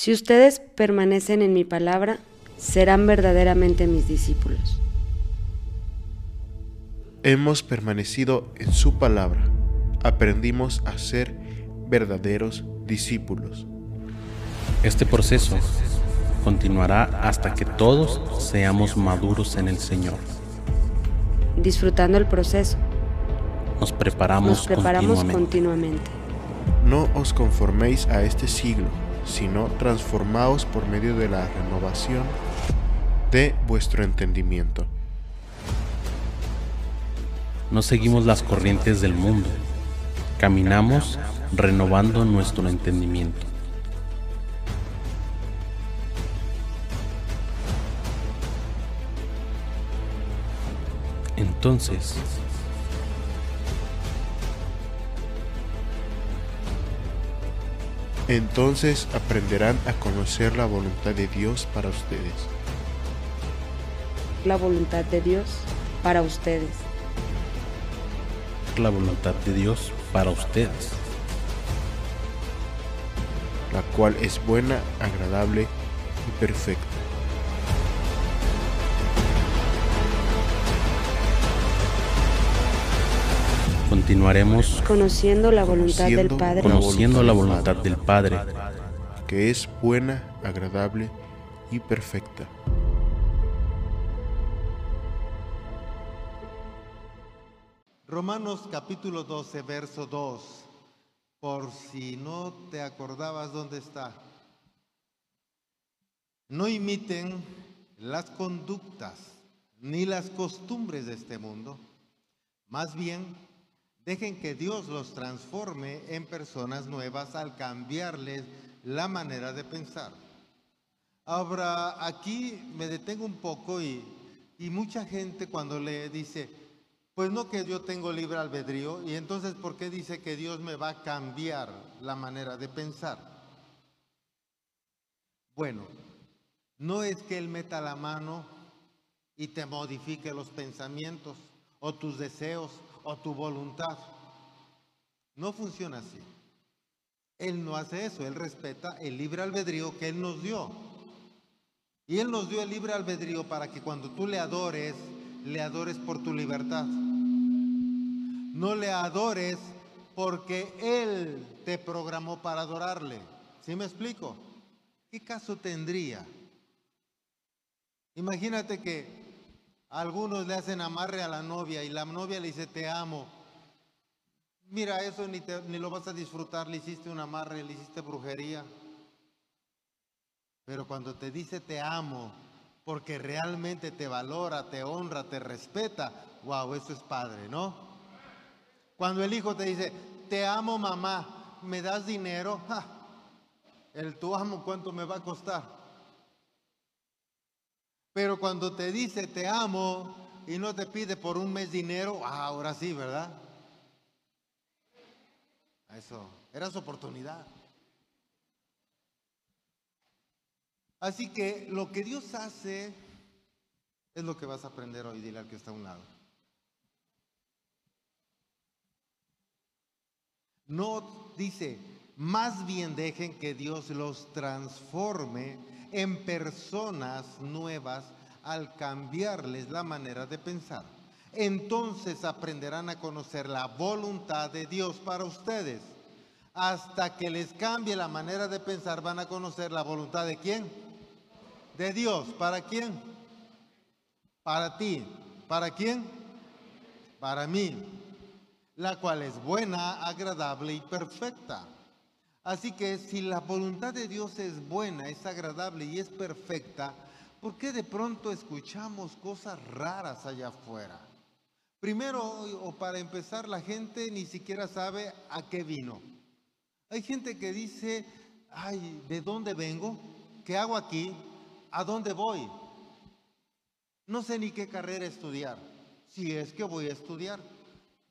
Si ustedes permanecen en mi palabra, serán verdaderamente mis discípulos. Hemos permanecido en su palabra. Aprendimos a ser verdaderos discípulos. Este proceso continuará hasta que todos seamos maduros en el Señor. Disfrutando el proceso, Nos preparamos, nos preparamos continuamente. continuamente. No os conforméis a este siglo, sino transformaos por medio de la renovación de vuestro entendimiento. No seguimos las corrientes del mundo. Caminamos renovando nuestro entendimiento. Entonces, Entonces aprenderán a conocer la voluntad de Dios para ustedes, La voluntad de Dios para ustedes. la voluntad de Dios para ustedes. la cual es buena, agradable y perfecta. Continuaremos Conociendo la voluntad del Padre. conociendo la voluntad del Padre que es buena, agradable y perfecta. Romanos capítulo 12, verso 2. Por si no te acordabas dónde está. No imiten las conductas ni las costumbres de este mundo. Más bien, dejen que Dios los transforme en personas nuevas al cambiarles la manera de pensar. Ahora, aquí me detengo un poco y, y mucha gente cuando le dice, pues no que yo tengo libre albedrío, y entonces ¿por qué dice que Dios me va a cambiar la manera de pensar? Bueno, no es que Él meta la mano y te modifique los pensamientos o tus deseos o tu voluntad. No funciona así. Él no hace eso, Él respeta el libre albedrío que Él nos dio. Y Él nos dio el libre albedrío para que cuando tú le adores, le adores por tu libertad. No le adores porque Él te programó para adorarle. ¿Sí me explico? ¿Qué caso tendría? Imagínate que algunos le hacen amarre a la novia y la novia le dice te amo. Mira, eso ni, te- ni lo vas a disfrutar, le hiciste un amarre, le hiciste brujería. Pero cuando te dice te amo, porque realmente te valora, te honra, te respeta, wow, eso es padre, ¿no? Cuando el hijo te dice, te amo mamá, ¿me das dinero? El tu amo, ¿cuánto me va a costar? Pero cuando te dice te amo y no te pide por un mes dinero, ah, ahora sí, ¿verdad? Eso, era su oportunidad. Así que lo que Dios hace es lo que vas a aprender hoy, dile al que está a un lado. No dice, más bien dejen que Dios los transforme en personas nuevas al cambiarles la manera de pensar. Entonces aprenderán a conocer la voluntad de Dios para ustedes. Hasta que les cambie la manera de pensar, van a conocer la voluntad de quién? De Dios. ¿Para quién? Para ti. ¿Para quién? Para mí. La cual es buena, agradable y perfecta. Así que si la voluntad de Dios es buena, es agradable y es perfecta, ¿por qué de pronto escuchamos cosas raras allá afuera? Primero, o para empezar, la gente ni siquiera sabe a qué vino. Hay gente que dice, ay, ¿de dónde vengo? ¿Qué hago aquí? ¿A dónde voy? No sé ni qué carrera estudiar, si es que voy a estudiar.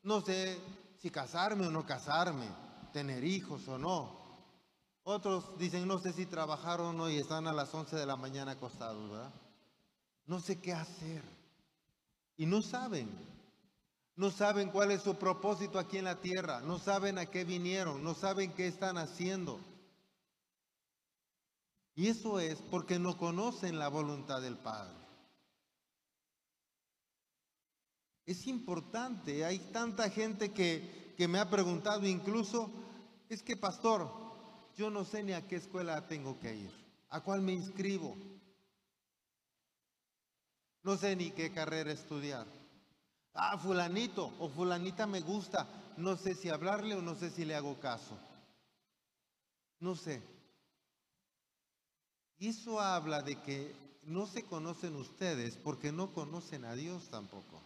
No sé si casarme o no casarme, tener hijos o no. Otros dicen, no sé si trabajar o no y están a las 11 de la mañana acostados, ¿verdad? No sé qué hacer. Y no saben. No saben cuál es su propósito aquí en la tierra. No saben a qué vinieron. No saben qué están haciendo. Y eso es porque no conocen la voluntad del Padre. Es importante, hay tanta gente que, que me ha preguntado incluso, es que pastor, yo no sé ni a qué escuela tengo que ir, a cuál me inscribo, no sé ni qué carrera estudiar. Ah, fulanito o fulanita me gusta, no sé si hablarle o no sé si le hago caso. No sé. Eso habla de que no se conocen ustedes porque no conocen a Dios tampoco.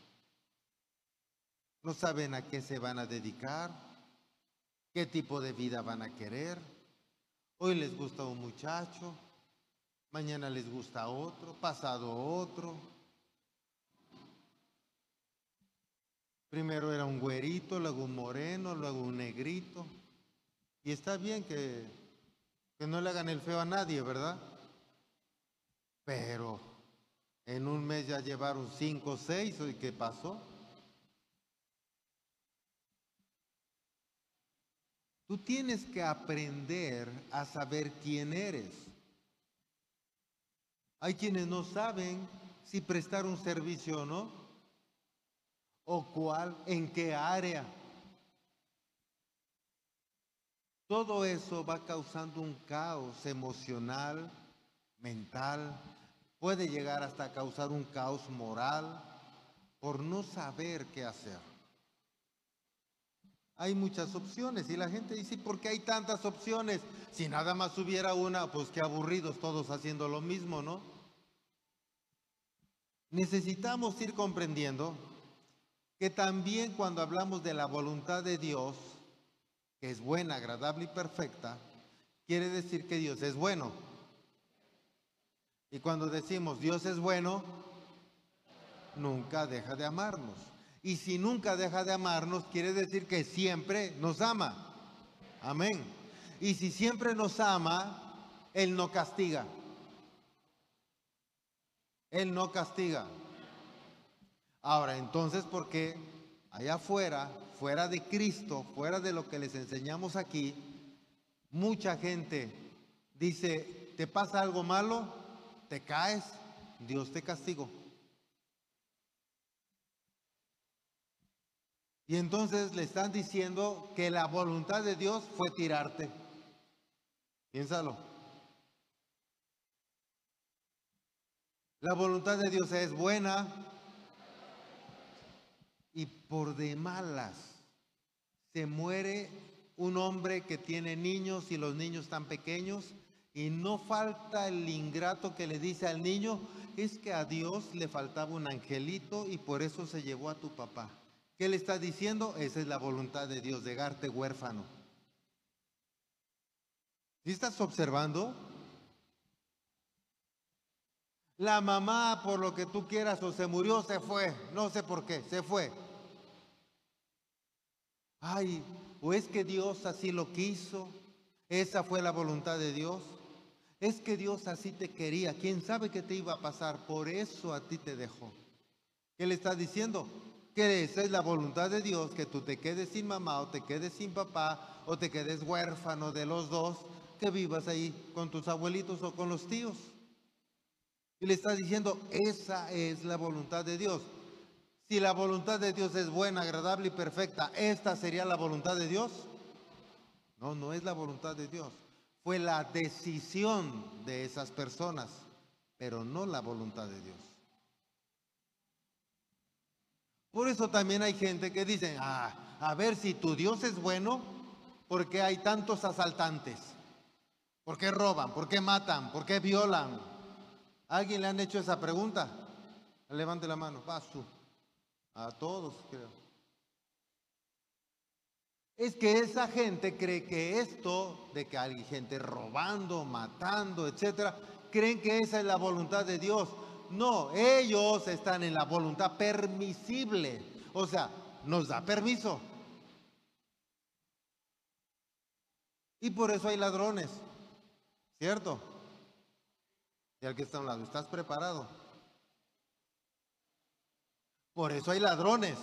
No saben a qué se van a dedicar, qué tipo de vida van a querer. Hoy les gusta un muchacho, mañana les gusta otro, pasado otro. Primero era un güerito, luego un moreno, luego un negrito. Y está bien que, que no le hagan el feo a nadie, ¿verdad? Pero en un mes ya llevaron cinco o seis, ¿y qué pasó? Tú tienes que aprender a saber quién eres. Hay quienes no saben si prestar un servicio o no, o cuál, en qué área. Todo eso va causando un caos emocional, mental, puede llegar hasta causar un caos moral por no saber qué hacer. Hay muchas opciones y la gente dice, ¿por qué hay tantas opciones? Si nada más hubiera una, pues qué aburridos todos haciendo lo mismo, ¿no? Necesitamos ir comprendiendo que también cuando hablamos de la voluntad de Dios, que es buena, agradable y perfecta, quiere decir que Dios es bueno. Y cuando decimos Dios es bueno, nunca deja de amarnos. Y si nunca deja de amarnos, quiere decir que siempre nos ama. Amén. Y si siempre nos ama, Él no castiga. Él no castiga. Ahora, entonces, ¿por qué allá afuera, fuera de Cristo, fuera de lo que les enseñamos aquí, mucha gente dice, ¿te pasa algo malo? te caes, Dios te castigó. Y entonces le están diciendo que la voluntad de Dios fue tirarte. Piénsalo. La voluntad de Dios es buena y por de malas se muere un hombre que tiene niños y los niños están pequeños y no falta el ingrato que le dice al niño, es que a Dios le faltaba un angelito y por eso se llevó a tu papá. ¿Qué le está diciendo? Esa es la voluntad de Dios, dejarte huérfano. ¿Sí estás observando? La mamá, por lo que tú quieras, o se murió, se fue. No sé por qué, se fue. Ay, o es que Dios así lo quiso. Esa fue la voluntad de Dios. Es que Dios así te quería. ¿Quién sabe qué te iba a pasar? Por eso a ti te dejó. ¿Qué le está diciendo? Que esa es la voluntad de Dios, que tú te quedes sin mamá o te quedes sin papá o te quedes huérfano de los dos, que vivas ahí con tus abuelitos o con los tíos. Y le está diciendo, esa es la voluntad de Dios. Si la voluntad de Dios es buena, agradable y perfecta, ¿esta sería la voluntad de Dios? No, no es la voluntad de Dios fue la decisión de esas personas, pero no la voluntad de Dios. Por eso también hay gente que dice, ah, a ver si tu Dios es bueno, ¿por qué hay tantos asaltantes? ¿Por qué roban? ¿Por qué matan? ¿Por qué violan? ¿Alguien le han hecho esa pregunta? Levante la mano, tú. A todos, creo es que esa gente cree que esto, de que hay gente robando, matando, etcétera, creen que esa es la voluntad de Dios. No, ellos están en la voluntad permisible. O sea, nos da permiso. Y por eso hay ladrones, ¿cierto? Y al que está a un lado, ¿estás preparado? Por eso hay ladrones.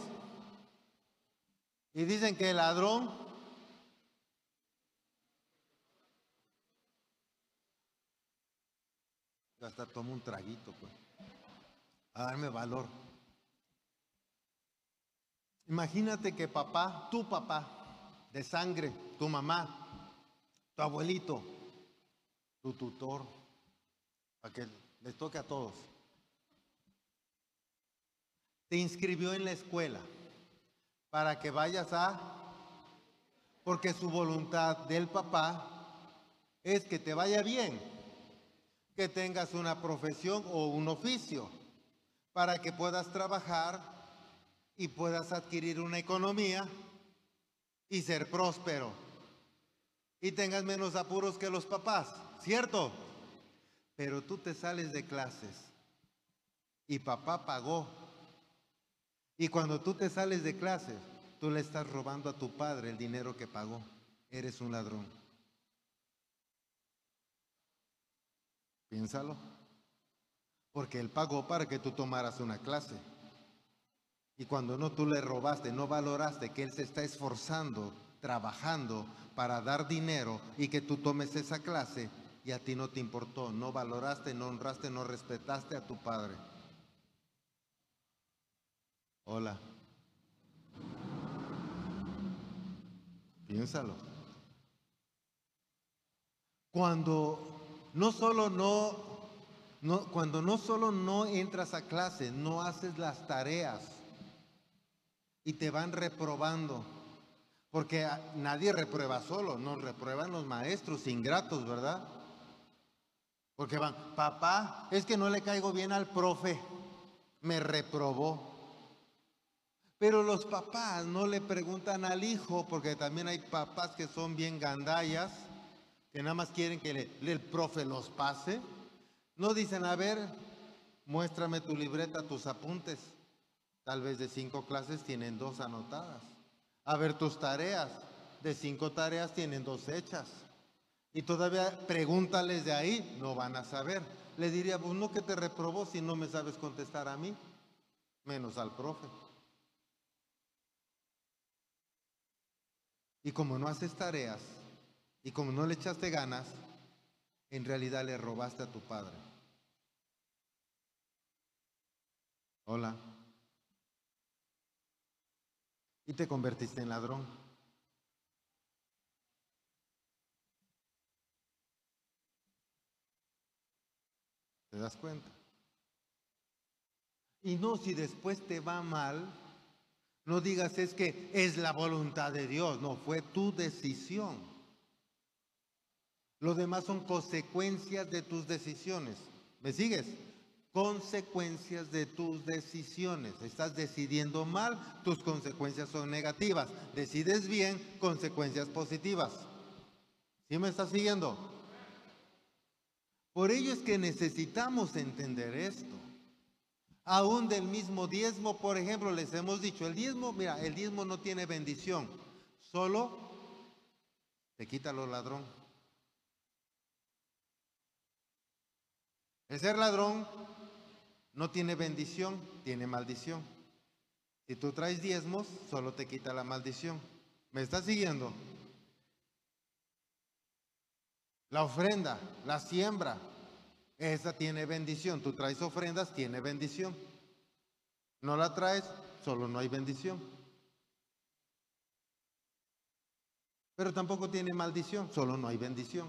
Y dicen que el ladrón hasta tomo un traguito, pues. A darme valor. Imagínate que papá, tu papá, de sangre, tu mamá, tu abuelito, tu tutor, para que les toque a todos, te inscribió en la escuela para que vayas a, porque su voluntad del papá es que te vaya bien, que tengas una profesión o un oficio, para que puedas trabajar y puedas adquirir una economía y ser próspero. Y tengas menos apuros que los papás, ¿cierto? Pero tú te sales de clases y papá pagó. Y cuando tú te sales de clases, tú le estás robando a tu padre el dinero que pagó. Eres un ladrón. Piénsalo. Porque él pagó para que tú tomaras una clase. Y cuando no tú le robaste, no valoraste que Él se está esforzando, trabajando para dar dinero y que tú tomes esa clase y a ti no te importó, no valoraste, no honraste, no respetaste a tu Padre. Hola. Piénsalo. Cuando no solo no, no, cuando no solo no entras a clase, no haces las tareas, y te van reprobando. Porque nadie reprueba solo, nos reprueban los maestros ingratos, ¿verdad? Porque van, papá, es que no le caigo bien al profe, me reprobó. Pero los papás no le preguntan al hijo, porque también hay papás que son bien gandallas, que nada más quieren que el profe los pase. No dicen, a ver, muéstrame tu libreta, tus apuntes. Tal vez de cinco clases tienen dos anotadas. A ver tus tareas. De cinco tareas tienen dos hechas. Y todavía pregúntales de ahí, no van a saber. Le diría, pues no que te reprobó si no me sabes contestar a mí, menos al profe. Y como no haces tareas, y como no le echaste ganas, en realidad le robaste a tu padre. Hola y te convertiste en ladrón. ¿Te das cuenta? Y no si después te va mal, no digas es que es la voluntad de Dios, no, fue tu decisión. Lo demás son consecuencias de tus decisiones. ¿Me sigues? Consecuencias de tus decisiones. Estás decidiendo mal, tus consecuencias son negativas. Decides bien, consecuencias positivas. ¿Sí me estás siguiendo? Por ello es que necesitamos entender esto. Aún del mismo diezmo, por ejemplo, les hemos dicho, el diezmo, mira, el diezmo no tiene bendición, solo te quita lo ladrón. El ser ladrón no tiene bendición, tiene maldición. Si tú traes diezmos, solo te quita la maldición. ¿Me estás siguiendo? La ofrenda, la siembra, esa tiene bendición. Tú traes ofrendas, tiene bendición. No la traes, solo no hay bendición. Pero tampoco tiene maldición, solo no hay bendición.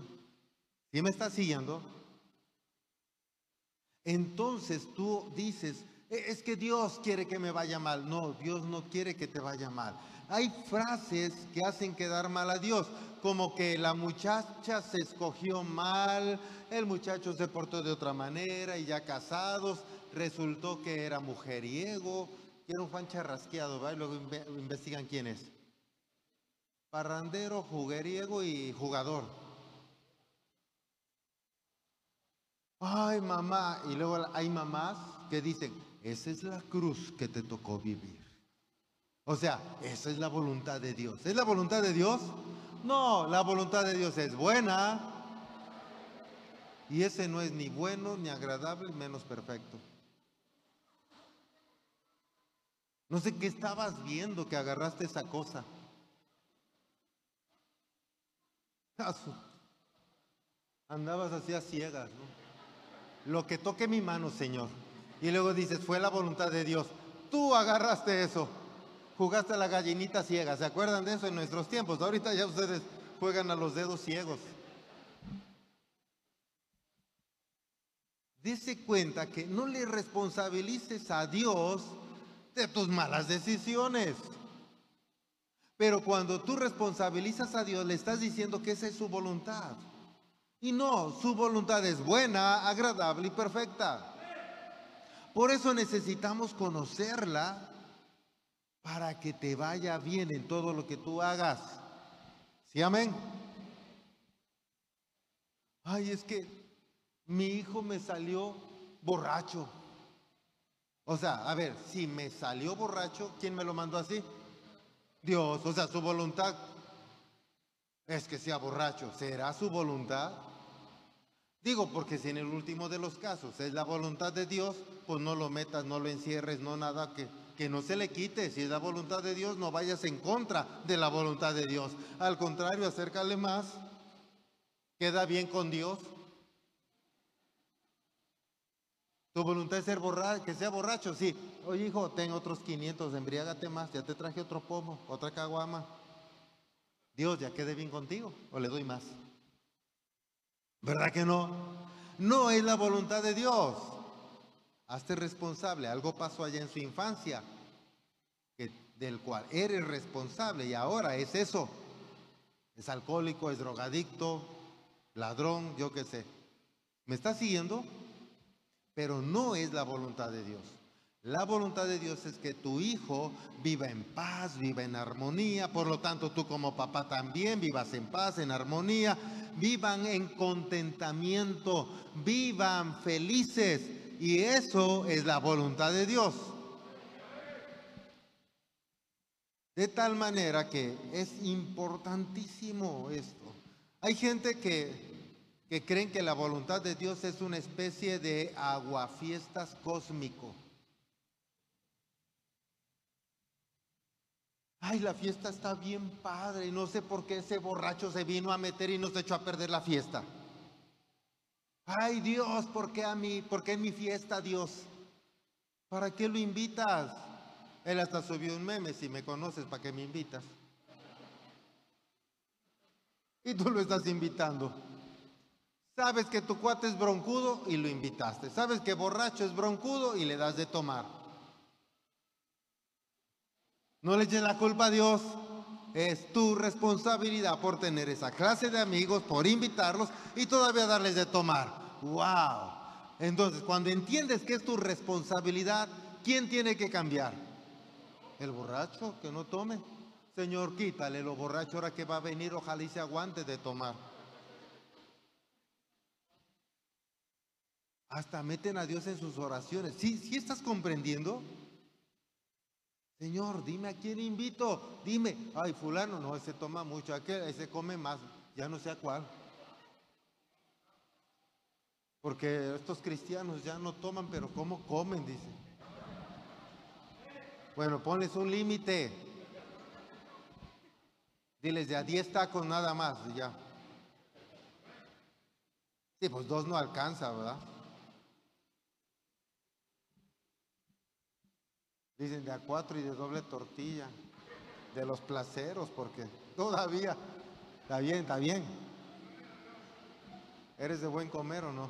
¿Sí me estás siguiendo? Entonces tú dices, e, es que Dios quiere que me vaya mal. No, Dios no quiere que te vaya mal. Hay frases que hacen quedar mal a Dios, como que la muchacha se escogió mal, el muchacho se portó de otra manera y ya casados resultó que era mujeriego, que era un Juan charrasqueado, ¿va? y luego investigan quién es. Parrandero, jugueriego y jugador. Ay mamá, y luego hay mamás que dicen, esa es la cruz que te tocó vivir. O sea, esa es la voluntad de Dios. ¿Es la voluntad de Dios? No, la voluntad de Dios es buena. Y ese no es ni bueno, ni agradable, menos perfecto. No sé qué estabas viendo que agarraste esa cosa. Andabas así a ciegas, ¿no? Lo que toque mi mano, Señor. Y luego dices, fue la voluntad de Dios. Tú agarraste eso. Jugaste a la gallinita ciega. ¿Se acuerdan de eso en nuestros tiempos? Ahorita ya ustedes juegan a los dedos ciegos. Dese cuenta que no le responsabilices a Dios de tus malas decisiones. Pero cuando tú responsabilizas a Dios, le estás diciendo que esa es su voluntad. Y no, su voluntad es buena, agradable y perfecta. Por eso necesitamos conocerla para que te vaya bien en todo lo que tú hagas. ¿Sí, amén? Ay, es que mi hijo me salió borracho. O sea, a ver, si me salió borracho, ¿quién me lo mandó así? Dios, o sea, su voluntad es que sea borracho. ¿Será su voluntad? Digo, porque si en el último de los casos es la voluntad de Dios, pues no lo metas, no lo encierres, no nada que, que no se le quite. Si es la voluntad de Dios, no vayas en contra de la voluntad de Dios. Al contrario, acércale más. Queda bien con Dios. Tu voluntad es ser borracho, que sea borracho, sí. Oye, hijo, ten otros 500, embriágate más, ya te traje otro pomo, otra caguama. Dios, ya quede bien contigo, o le doy más. ¿Verdad que no? No es la voluntad de Dios. Hazte responsable. Algo pasó allá en su infancia, del cual eres responsable y ahora es eso. Es alcohólico, es drogadicto, ladrón, yo qué sé. ¿Me está siguiendo? Pero no es la voluntad de Dios. La voluntad de Dios es que tu hijo viva en paz, viva en armonía, por lo tanto tú como papá también vivas en paz, en armonía, vivan en contentamiento, vivan felices. Y eso es la voluntad de Dios. De tal manera que es importantísimo esto. Hay gente que, que creen que la voluntad de Dios es una especie de aguafiestas cósmico. Ay, la fiesta está bien padre no sé por qué ese borracho se vino a meter y nos echó a perder la fiesta. Ay, Dios, ¿por qué a mí? ¿Por qué en mi fiesta, Dios? ¿Para qué lo invitas? Él hasta subió un meme, si me conoces, ¿para qué me invitas? Y tú lo estás invitando. Sabes que tu cuate es broncudo y lo invitaste. Sabes que borracho es broncudo y le das de tomar. No le eches la culpa a Dios. Es tu responsabilidad por tener esa clase de amigos, por invitarlos y todavía darles de tomar. ¡Wow! Entonces, cuando entiendes que es tu responsabilidad, ¿quién tiene que cambiar? El borracho que no tome. Señor, quítale lo borracho ahora que va a venir, ojalá y se aguante de tomar. Hasta meten a Dios en sus oraciones. ¿Sí, sí estás comprendiendo? Señor, dime a quién invito. Dime, ay, fulano, no, ese toma mucho, aquel, ese come más, ya no sé a cuál. Porque estos cristianos ya no toman, pero ¿cómo comen? Dice. Bueno, ponles un límite. Diles de a 10 tacos nada más, ya. Sí, pues dos no alcanza, ¿verdad? Dicen de a cuatro y de doble tortilla. De los placeros, porque todavía. Está bien, está bien. ¿Eres de buen comer o no?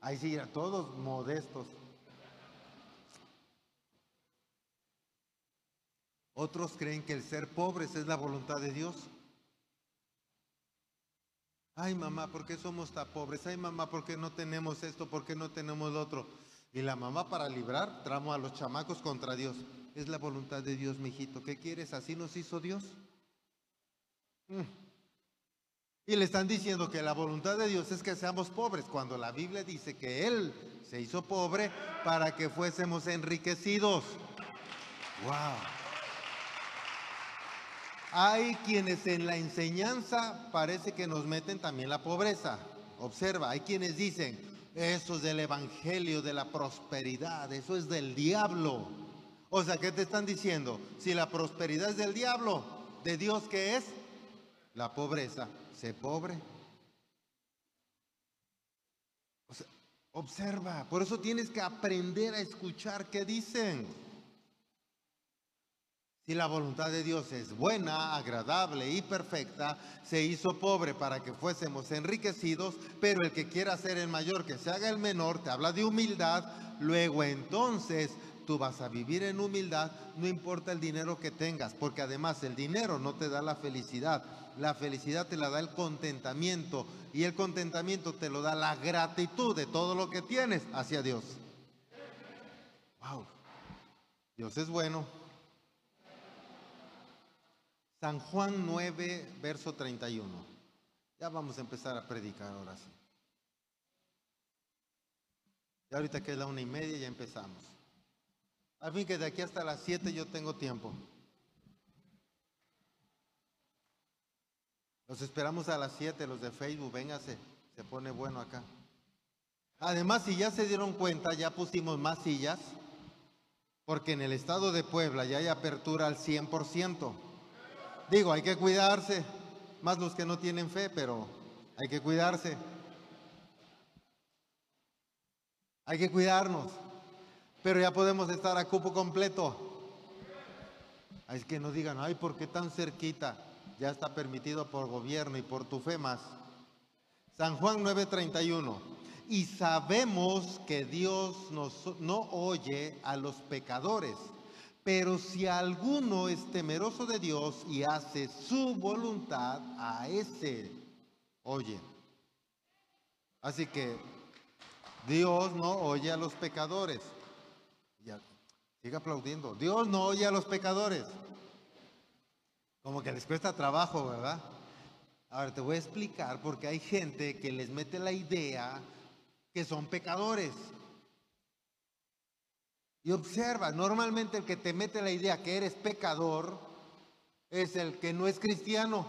Ahí sí, a todos modestos. Otros creen que el ser pobres es la voluntad de Dios. Ay mamá, ¿por qué somos tan pobres? Ay mamá, ¿por qué no tenemos esto? ¿Por qué no tenemos lo otro? Y la mamá para librar tramo a los chamacos contra Dios. Es la voluntad de Dios, mijito. ¿Qué quieres? ¿Así nos hizo Dios? Mm. Y le están diciendo que la voluntad de Dios es que seamos pobres, cuando la Biblia dice que Él se hizo pobre para que fuésemos enriquecidos. ¡Wow! Hay quienes en la enseñanza parece que nos meten también la pobreza. Observa, hay quienes dicen, eso es del evangelio de la prosperidad, eso es del diablo. O sea, ¿qué te están diciendo? Si la prosperidad es del diablo, ¿de Dios qué es? La pobreza. Sé pobre. Observa, por eso tienes que aprender a escuchar qué dicen. Si la voluntad de Dios es buena, agradable y perfecta, se hizo pobre para que fuésemos enriquecidos, pero el que quiera ser el mayor, que se haga el menor, te habla de humildad, luego entonces tú vas a vivir en humildad, no importa el dinero que tengas, porque además el dinero no te da la felicidad, la felicidad te la da el contentamiento y el contentamiento te lo da la gratitud de todo lo que tienes hacia Dios. Wow, Dios es bueno. San Juan 9, verso 31. Ya vamos a empezar a predicar ahora sí. Y ahorita que es la una y media ya empezamos. Al fin que de aquí hasta las 7 yo tengo tiempo. Los esperamos a las 7, los de Facebook, véngase, se pone bueno acá. Además, si ya se dieron cuenta, ya pusimos más sillas, porque en el estado de Puebla ya hay apertura al 100%. Digo, hay que cuidarse, más los que no tienen fe, pero hay que cuidarse. Hay que cuidarnos, pero ya podemos estar a cupo completo. Es que no digan, ay, ¿por qué tan cerquita? Ya está permitido por gobierno y por tu fe más. San Juan 9:31. Y sabemos que Dios no oye a los pecadores pero si alguno es temeroso de Dios y hace su voluntad, a ese oye. Así que Dios no oye a los pecadores. Ya, sigue aplaudiendo. Dios no oye a los pecadores. Como que les cuesta trabajo, ¿verdad? Ahora te voy a explicar porque hay gente que les mete la idea que son pecadores. Y observa, normalmente el que te mete la idea que eres pecador es el que no es cristiano.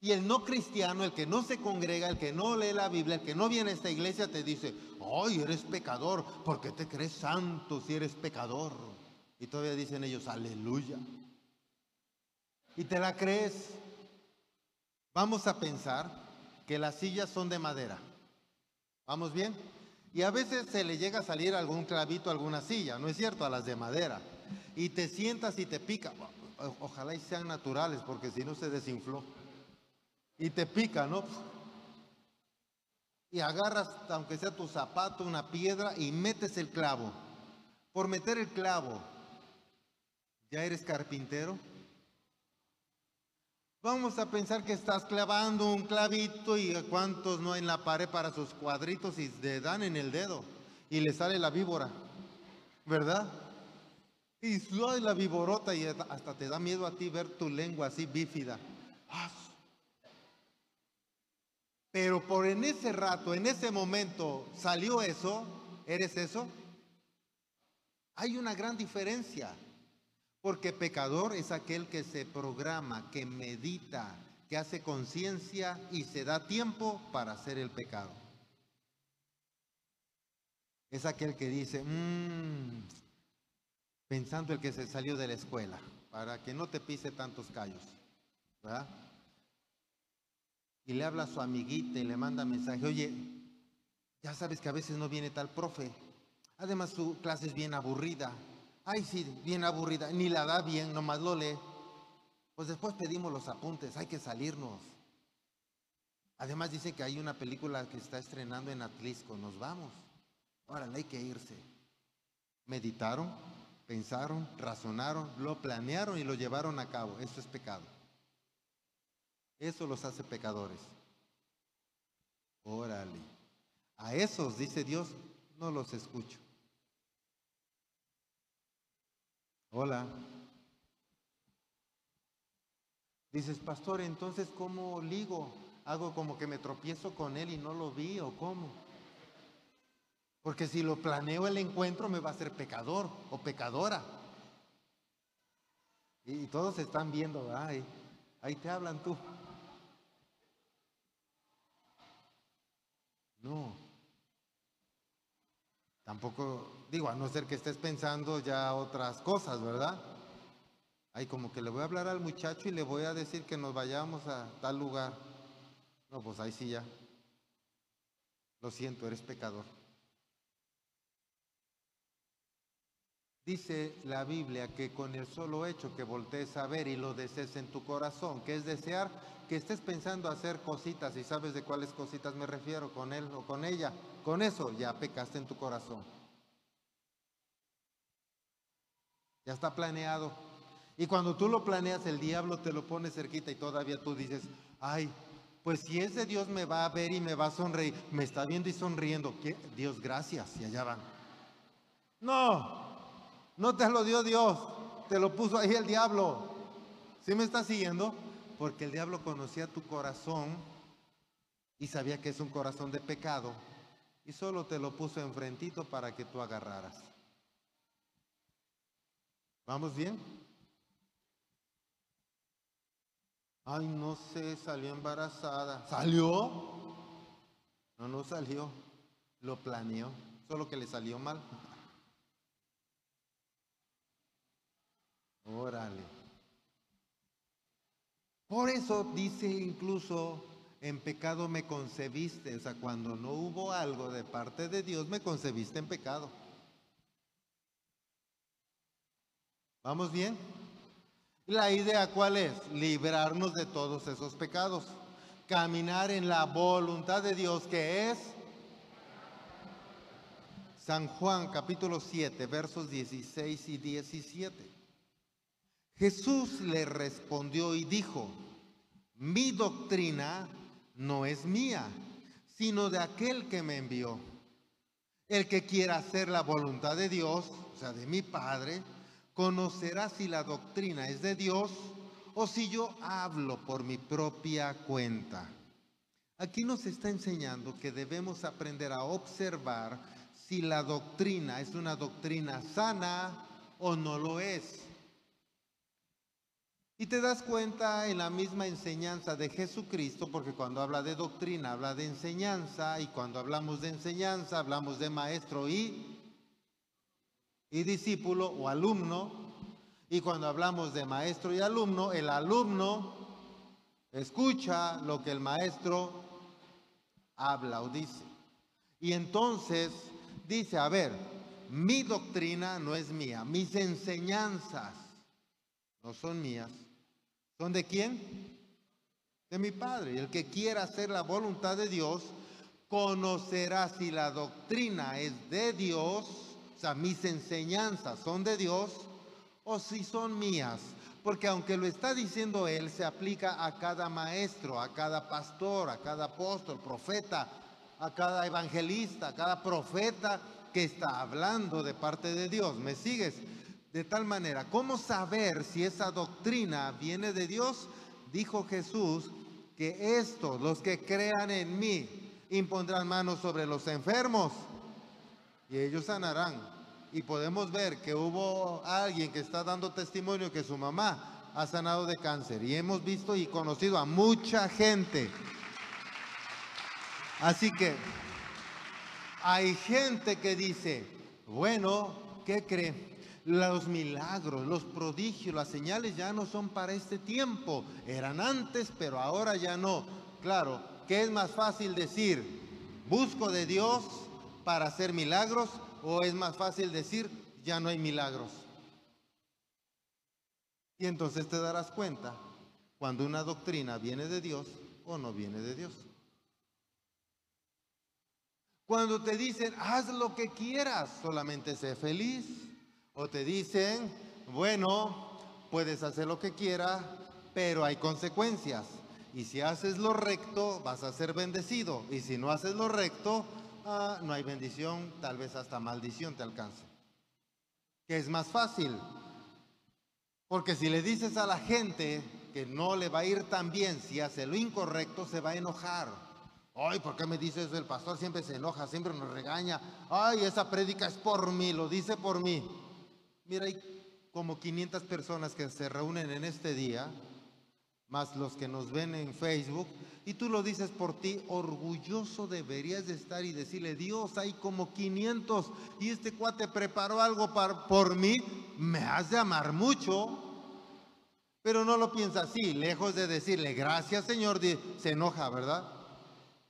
Y el no cristiano, el que no se congrega, el que no lee la Biblia, el que no viene a esta iglesia, te dice, ay, eres pecador, ¿por qué te crees santo si eres pecador? Y todavía dicen ellos, aleluya. Y te la crees. Vamos a pensar que las sillas son de madera. ¿Vamos bien? Y a veces se le llega a salir algún clavito alguna silla, ¿no es cierto? A las de madera. Y te sientas y te pica. Ojalá y sean naturales, porque si no se desinfló. Y te pica, ¿no? Y agarras, aunque sea tu zapato, una piedra y metes el clavo. Por meter el clavo, ¿ya eres carpintero? Vamos a pensar que estás clavando un clavito y cuántos no en la pared para sus cuadritos y le dan en el dedo y le sale la víbora, ¿verdad? Y suave la víborota y hasta te da miedo a ti ver tu lengua así bífida. Pero por en ese rato, en ese momento salió eso, ¿eres eso? Hay una gran diferencia. Porque pecador es aquel que se programa, que medita, que hace conciencia y se da tiempo para hacer el pecado. Es aquel que dice, mmm, pensando el que se salió de la escuela, para que no te pise tantos callos. ¿verdad? Y le habla a su amiguita y le manda mensaje, oye, ya sabes que a veces no viene tal profe. Además su clase es bien aburrida. Ay, sí, bien aburrida, ni la da bien, nomás lo lee. Pues después pedimos los apuntes, hay que salirnos. Además dice que hay una película que está estrenando en Atlisco, nos vamos. Ahora hay que irse. Meditaron, pensaron, razonaron, lo planearon y lo llevaron a cabo. Eso es pecado. Eso los hace pecadores. Órale. A esos, dice Dios, no los escucho. Hola. Dices, pastor, entonces, ¿cómo ligo? ¿Hago como que me tropiezo con él y no lo vi o cómo? Porque si lo planeo el encuentro me va a ser pecador o pecadora. Y todos están viendo, ay, ahí te hablan tú. No. Tampoco, digo, a no ser que estés pensando ya otras cosas, ¿verdad? Ay, como que le voy a hablar al muchacho y le voy a decir que nos vayamos a tal lugar. No, pues ahí sí ya. Lo siento, eres pecador. Dice la Biblia que con el solo hecho que voltees a ver y lo desees en tu corazón, que es desear que estés pensando hacer cositas y sabes de cuáles cositas me refiero, con él o con ella, con eso ya pecaste en tu corazón. Ya está planeado. Y cuando tú lo planeas, el diablo te lo pone cerquita y todavía tú dices, ay, pues si es de Dios me va a ver y me va a sonreír, me está viendo y sonriendo. Dios, gracias, y allá van. No, no te lo dio Dios, te lo puso ahí el diablo. ¿Sí me está siguiendo? Porque el diablo conocía tu corazón y sabía que es un corazón de pecado y solo te lo puso enfrentito para que tú agarraras. ¿Vamos bien? Ay, no sé, salió embarazada. ¿Salió? No, no salió. Lo planeó, solo que le salió mal. Órale. Por eso dice incluso, en pecado me concebiste, o sea, cuando no hubo algo de parte de Dios, me concebiste en pecado. ¿Vamos bien? La idea cuál es? Librarnos de todos esos pecados. Caminar en la voluntad de Dios que es San Juan capítulo 7 versos 16 y 17. Jesús le respondió y dijo, mi doctrina no es mía, sino de aquel que me envió. El que quiera hacer la voluntad de Dios, o sea, de mi Padre, conocerá si la doctrina es de Dios o si yo hablo por mi propia cuenta. Aquí nos está enseñando que debemos aprender a observar si la doctrina es una doctrina sana o no lo es. Y te das cuenta en la misma enseñanza de Jesucristo, porque cuando habla de doctrina habla de enseñanza, y cuando hablamos de enseñanza hablamos de maestro y, y discípulo o alumno, y cuando hablamos de maestro y alumno, el alumno escucha lo que el maestro habla o dice. Y entonces dice, a ver, mi doctrina no es mía, mis enseñanzas no son mías, ¿Son de quién? De mi Padre. El que quiera hacer la voluntad de Dios, conocerá si la doctrina es de Dios, o sea, mis enseñanzas son de Dios, o si son mías. Porque aunque lo está diciendo él, se aplica a cada maestro, a cada pastor, a cada apóstol, profeta, a cada evangelista, a cada profeta que está hablando de parte de Dios. ¿Me sigues? De tal manera, ¿cómo saber si esa doctrina viene de Dios? Dijo Jesús que estos, los que crean en mí, impondrán manos sobre los enfermos y ellos sanarán. Y podemos ver que hubo alguien que está dando testimonio que su mamá ha sanado de cáncer. Y hemos visto y conocido a mucha gente. Así que hay gente que dice, bueno, ¿qué cree? Los milagros, los prodigios, las señales ya no son para este tiempo. Eran antes, pero ahora ya no. Claro, ¿qué es más fácil decir? ¿Busco de Dios para hacer milagros? ¿O es más fácil decir, ya no hay milagros? Y entonces te darás cuenta cuando una doctrina viene de Dios o no viene de Dios. Cuando te dicen, haz lo que quieras, solamente sé feliz. O te dicen, bueno, puedes hacer lo que quieras, pero hay consecuencias. Y si haces lo recto, vas a ser bendecido. Y si no haces lo recto, ah, no hay bendición, tal vez hasta maldición te alcance. ¿Qué es más fácil? Porque si le dices a la gente que no le va a ir tan bien si hace lo incorrecto, se va a enojar. Ay, ¿por qué me dices eso? El pastor siempre se enoja, siempre nos regaña. Ay, esa prédica es por mí, lo dice por mí. Mira, hay como 500 personas que se reúnen en este día, más los que nos ven en Facebook, y tú lo dices por ti, orgulloso deberías de estar y decirle, Dios, hay como 500 y este cuate preparó algo por mí, me has de amar mucho. Pero no lo piensa así, lejos de decirle, gracias Señor, se enoja, ¿verdad?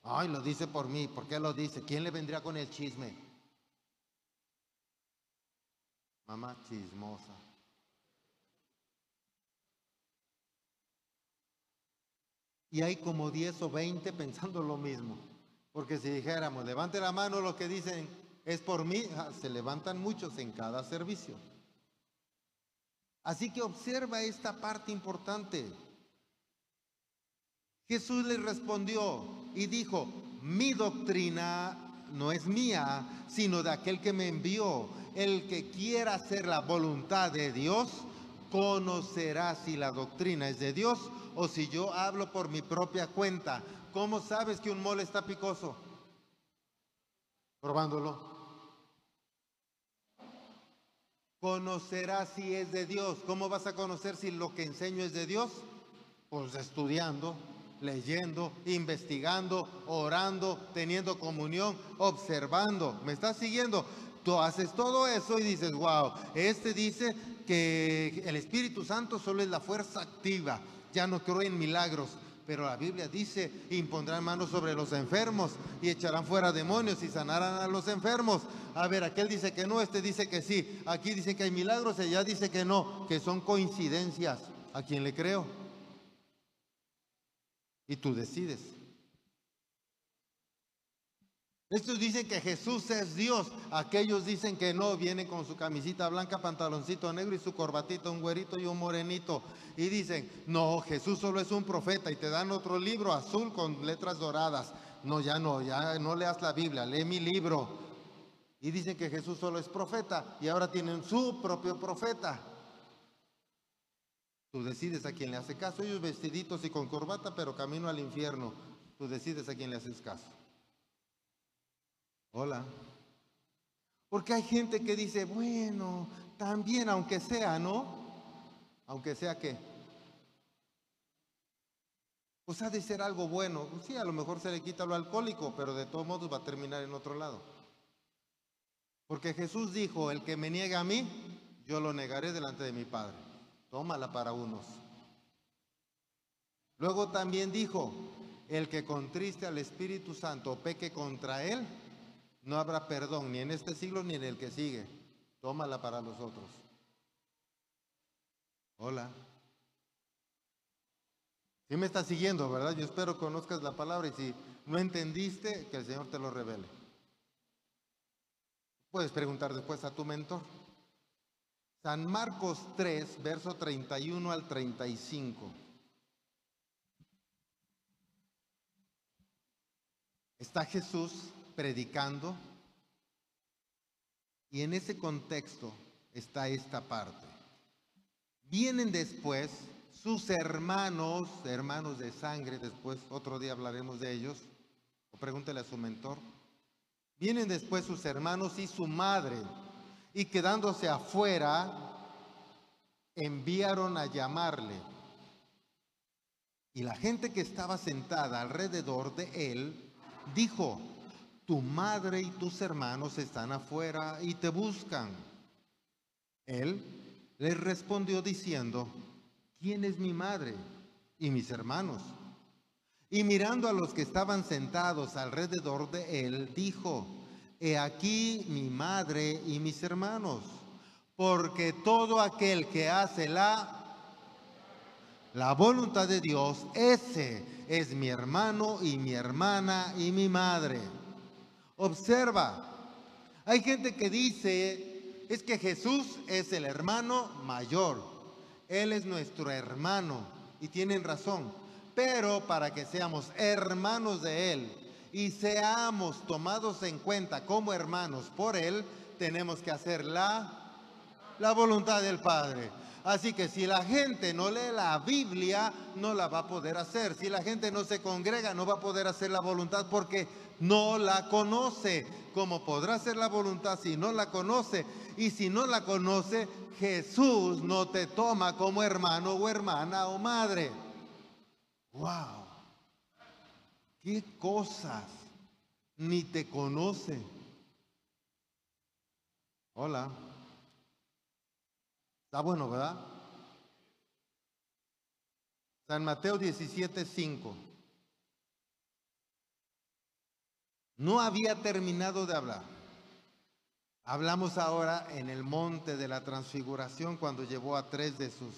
Ay, lo dice por mí. ¿Por qué lo dice? ¿Quién le vendría con el chisme? Mamá chismosa. Y hay como 10 o 20 pensando lo mismo. Porque si dijéramos, levante la mano lo que dicen es por mí, ah, se levantan muchos en cada servicio. Así que observa esta parte importante. Jesús le respondió y dijo, mi doctrina no es mía, sino de aquel que me envió. El que quiera hacer la voluntad de Dios, conocerá si la doctrina es de Dios o si yo hablo por mi propia cuenta. ¿Cómo sabes que un mole está picoso? Probándolo. Conocerás si es de Dios. ¿Cómo vas a conocer si lo que enseño es de Dios? Pues estudiando, leyendo, investigando, orando, teniendo comunión, observando. ¿Me estás siguiendo? Tú haces todo eso y dices, wow, este dice que el Espíritu Santo solo es la fuerza activa. Ya no creo en milagros. Pero la Biblia dice, impondrán manos sobre los enfermos y echarán fuera demonios y sanarán a los enfermos. A ver, aquel dice que no, este dice que sí. Aquí dice que hay milagros, ella dice que no, que son coincidencias. ¿A quién le creo? Y tú decides. Estos dicen que Jesús es Dios, aquellos dicen que no, vienen con su camisita blanca, pantaloncito negro y su corbatita, un güerito y un morenito. Y dicen, no, Jesús solo es un profeta y te dan otro libro azul con letras doradas. No, ya no, ya no leas la Biblia, lee mi libro. Y dicen que Jesús solo es profeta y ahora tienen su propio profeta. Tú decides a quién le hace caso, ellos vestiditos y con corbata, pero camino al infierno. Tú decides a quién le haces caso. Hola. Porque hay gente que dice, bueno, también aunque sea, ¿no? Aunque sea que. Pues ha de ser algo bueno. Pues sí, a lo mejor se le quita lo alcohólico, pero de todos modos va a terminar en otro lado. Porque Jesús dijo, el que me niega a mí, yo lo negaré delante de mi Padre. Tómala para unos. Luego también dijo, el que contriste al Espíritu Santo peque contra él, no habrá perdón ni en este siglo ni en el que sigue. Tómala para los otros. Hola. Si me estás siguiendo, ¿verdad? Yo espero conozcas la palabra y si no entendiste, que el Señor te lo revele. Puedes preguntar después a tu mentor. San Marcos 3, verso 31 al 35. Está Jesús predicando. Y en ese contexto está esta parte. Vienen después sus hermanos, hermanos de sangre, después otro día hablaremos de ellos, o pregúntele a su mentor. Vienen después sus hermanos y su madre, y quedándose afuera, enviaron a llamarle. Y la gente que estaba sentada alrededor de él dijo, tu madre y tus hermanos están afuera y te buscan. Él les respondió diciendo, ¿quién es mi madre y mis hermanos? Y mirando a los que estaban sentados alrededor de él, dijo, He aquí mi madre y mis hermanos, porque todo aquel que hace la la voluntad de Dios, ese es mi hermano y mi hermana y mi madre. Observa, hay gente que dice, es que Jesús es el hermano mayor, Él es nuestro hermano y tienen razón, pero para que seamos hermanos de Él y seamos tomados en cuenta como hermanos por Él, tenemos que hacer la, la voluntad del Padre. Así que si la gente no lee la Biblia, no la va a poder hacer. Si la gente no se congrega, no va a poder hacer la voluntad porque no la conoce. ¿Cómo podrá hacer la voluntad si no la conoce? Y si no la conoce, Jesús no te toma como hermano o hermana o madre. ¡Wow! ¿Qué cosas? Ni te conoce. Hola. Está bueno, ¿verdad? San Mateo 17, 5. no había terminado de hablar. Hablamos ahora en el monte de la transfiguración cuando llevó a tres de sus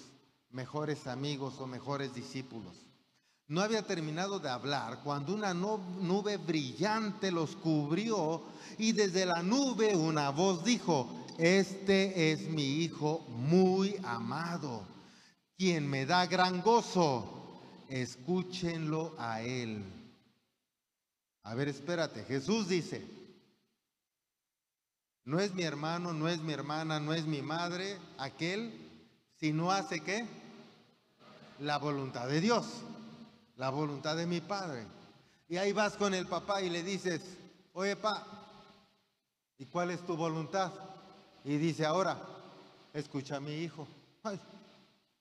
mejores amigos o mejores discípulos. No había terminado de hablar cuando una nube brillante los cubrió y desde la nube una voz dijo, este es mi hijo muy amado, quien me da gran gozo, escúchenlo a él. A ver, espérate, Jesús dice, no es mi hermano, no es mi hermana, no es mi madre, aquel, si no hace qué? La voluntad de Dios la voluntad de mi padre. Y ahí vas con el papá y le dices, oye, pa, ¿y cuál es tu voluntad? Y dice, ahora, escucha a mi hijo.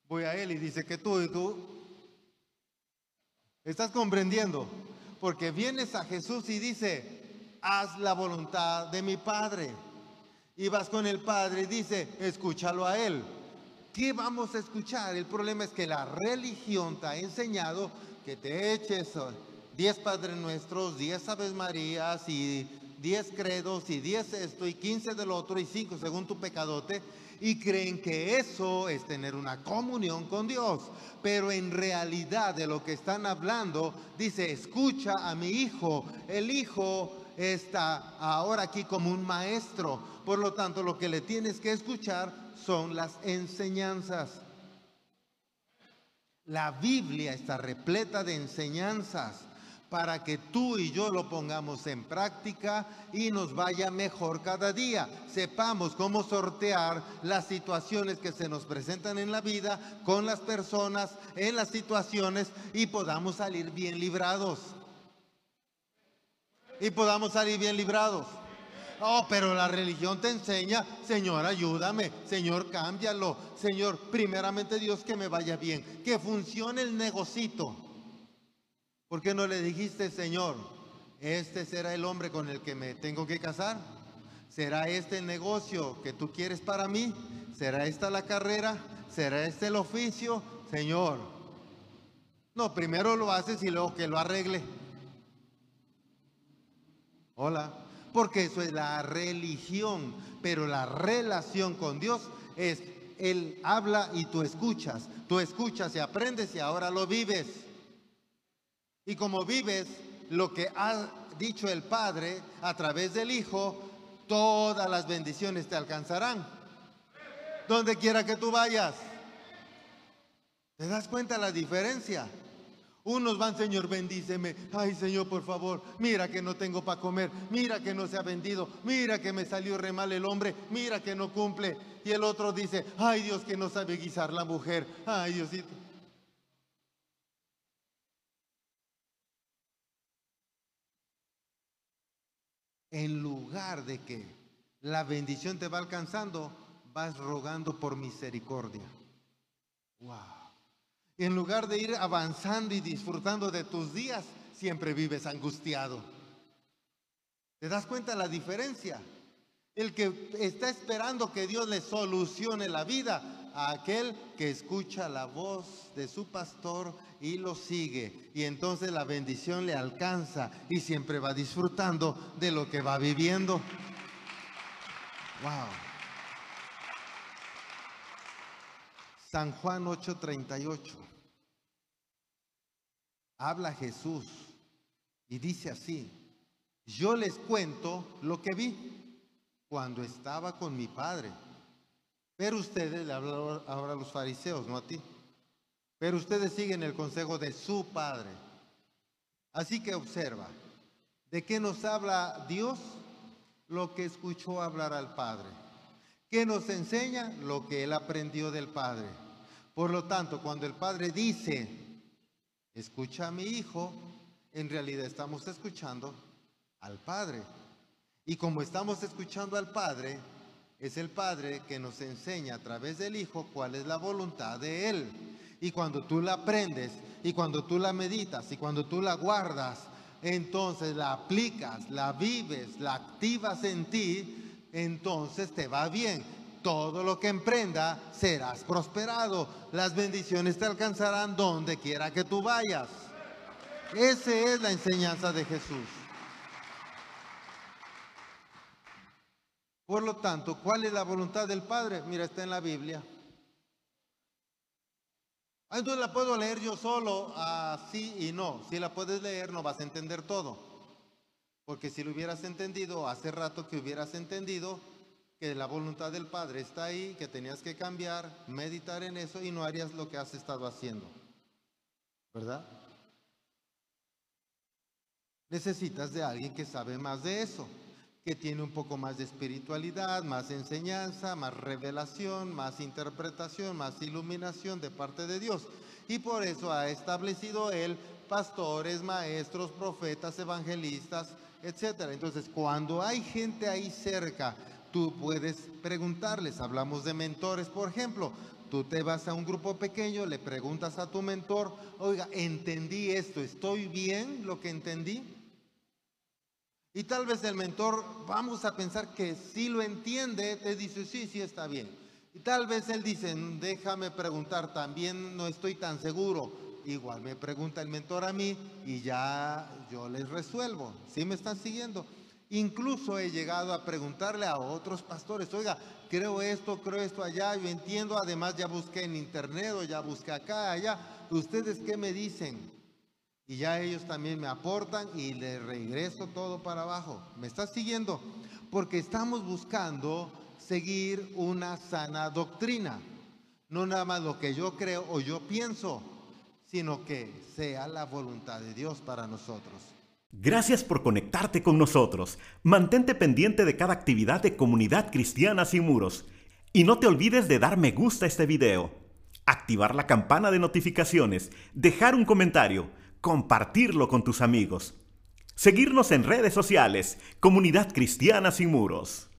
voy a él y dice que tú y tú estás comprendiendo, porque vienes a Jesús y dice, haz la voluntad de mi Padre. Y vas con el Padre y dice, escúchalo a Él. ¿Qué vamos a escuchar? El problema es que la religión te ha enseñado que te eches 10 Padres Nuestros, 10 Aves Marías y 10 credos y 10 esto y 15 del otro y 5 según tu pecadote y creen que eso es tener una comunión con Dios. Pero en realidad de lo que están hablando, dice, escucha a mi hijo. El hijo está ahora aquí como un maestro. Por lo tanto, lo que le tienes que escuchar son las enseñanzas. La Biblia está repleta de enseñanzas para que tú y yo lo pongamos en práctica y nos vaya mejor cada día. Sepamos cómo sortear las situaciones que se nos presentan en la vida con las personas, en las situaciones y podamos salir bien librados. Y podamos salir bien librados. Oh, pero la religión te enseña, Señor, ayúdame, Señor, cámbialo, Señor, primeramente Dios que me vaya bien, que funcione el negocito. ¿Por qué no le dijiste, Señor, este será el hombre con el que me tengo que casar? ¿Será este el negocio que tú quieres para mí? ¿Será esta la carrera? ¿Será este el oficio? Señor. No, primero lo haces y luego que lo arregle. Hola porque eso es la religión, pero la relación con Dios es Él habla y tú escuchas, tú escuchas y aprendes y ahora lo vives. Y como vives lo que ha dicho el Padre a través del Hijo, todas las bendiciones te alcanzarán. Donde quiera que tú vayas. ¿Te das cuenta la diferencia? Unos van, Señor, bendíceme. Ay, Señor, por favor, mira que no tengo para comer. Mira que no se ha vendido. Mira que me salió re mal el hombre. Mira que no cumple. Y el otro dice, ay, Dios, que no sabe guisar la mujer. Ay, Diosito. En lugar de que la bendición te va alcanzando, vas rogando por misericordia. Wow. En lugar de ir avanzando y disfrutando de tus días, siempre vives angustiado. ¿Te das cuenta la diferencia? El que está esperando que Dios le solucione la vida a aquel que escucha la voz de su pastor y lo sigue. Y entonces la bendición le alcanza y siempre va disfrutando de lo que va viviendo. Wow. San Juan 8:38. Habla Jesús y dice así, yo les cuento lo que vi cuando estaba con mi padre. Pero ustedes, le hablan ahora a los fariseos, no a ti. Pero ustedes siguen el consejo de su padre. Así que observa, ¿de qué nos habla Dios? Lo que escuchó hablar al Padre. ¿Qué nos enseña? Lo que él aprendió del Padre. Por lo tanto, cuando el Padre dice, escucha a mi hijo, en realidad estamos escuchando al Padre. Y como estamos escuchando al Padre, es el Padre que nos enseña a través del Hijo cuál es la voluntad de Él. Y cuando tú la aprendes, y cuando tú la meditas, y cuando tú la guardas, entonces la aplicas, la vives, la activas en ti, entonces te va bien todo lo que emprenda serás prosperado. Las bendiciones te alcanzarán donde quiera que tú vayas. Esa es la enseñanza de Jesús. Por lo tanto, ¿cuál es la voluntad del Padre? Mira, está en la Biblia. Ah, entonces la puedo leer yo solo, así y no. Si la puedes leer, no vas a entender todo. Porque si lo hubieras entendido, hace rato que hubieras entendido que la voluntad del Padre está ahí, que tenías que cambiar, meditar en eso y no harías lo que has estado haciendo. ¿Verdad? Necesitas de alguien que sabe más de eso, que tiene un poco más de espiritualidad, más enseñanza, más revelación, más interpretación, más iluminación de parte de Dios. Y por eso ha establecido él pastores, maestros, profetas, evangelistas, etc. Entonces, cuando hay gente ahí cerca, tú puedes preguntarles, hablamos de mentores, por ejemplo, tú te vas a un grupo pequeño, le preguntas a tu mentor, oiga, entendí esto, ¿estoy bien lo que entendí? Y tal vez el mentor, vamos a pensar que si lo entiende, te dice, sí, sí está bien. Y tal vez él dice, déjame preguntar, también no estoy tan seguro. Igual me pregunta el mentor a mí y ya yo les resuelvo. ¿Sí me están siguiendo? Incluso he llegado a preguntarle a otros pastores, oiga, creo esto, creo esto allá, yo entiendo, además ya busqué en internet o ya busqué acá, allá. ¿Ustedes qué me dicen? Y ya ellos también me aportan y le regreso todo para abajo. ¿Me estás siguiendo? Porque estamos buscando seguir una sana doctrina. No nada más lo que yo creo o yo pienso, sino que sea la voluntad de Dios para nosotros. Gracias por conectarte con nosotros. Mantente pendiente de cada actividad de Comunidad Cristiana Sin Muros. Y no te olvides de dar me gusta a este video, activar la campana de notificaciones, dejar un comentario compartirlo con tus amigos. Seguirnos en redes sociales, Comunidad Cristiana Sin Muros.